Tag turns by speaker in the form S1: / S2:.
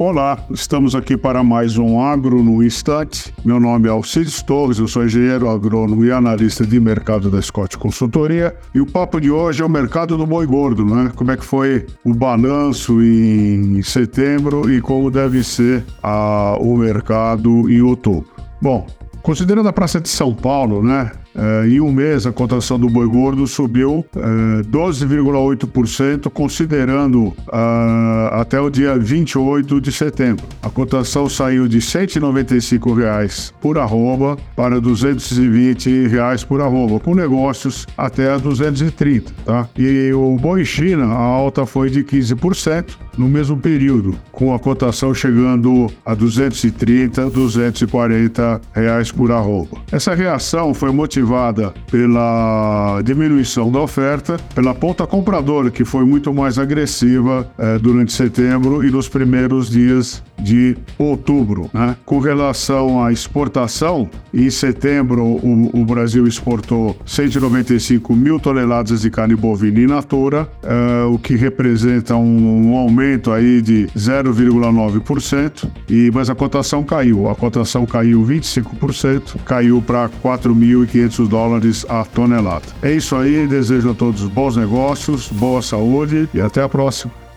S1: Olá, estamos aqui para mais um Agro no Instante. Meu nome é Alcides Torres, eu sou engenheiro agrônomo e analista de mercado da Scott Consultoria. E o papo de hoje é o mercado do boi gordo, né? Como é que foi o balanço em setembro e como deve ser a, o mercado em outubro. Bom, considerando a Praça de São Paulo, né? Uh, em um mês, a cotação do boi gordo subiu uh, 12,8%, considerando uh, até o dia 28 de setembro. A cotação saiu de 195 reais por arroba para 220 reais por arroba, com negócios até 230, tá? E o boi China, a alta foi de 15% no mesmo período, com a cotação chegando a 230, 240 reais por arroba. Essa reação foi motivada pela diminuição da oferta, pela ponta compradora, que foi muito mais agressiva eh, durante setembro e nos primeiros dias de outubro. Né? Com relação à exportação, em setembro o, o, Brasil exportou 195 mil toneladas de carne bovina in natura, eh, o que representa um, um aumento aí de 0,9%, e mas a cotação caiu. A cotação caiu 25%, caiu para 4.500 dólares a tonelada. É isso aí, desejo a todos bons negócios, boa saúde e até a próxima.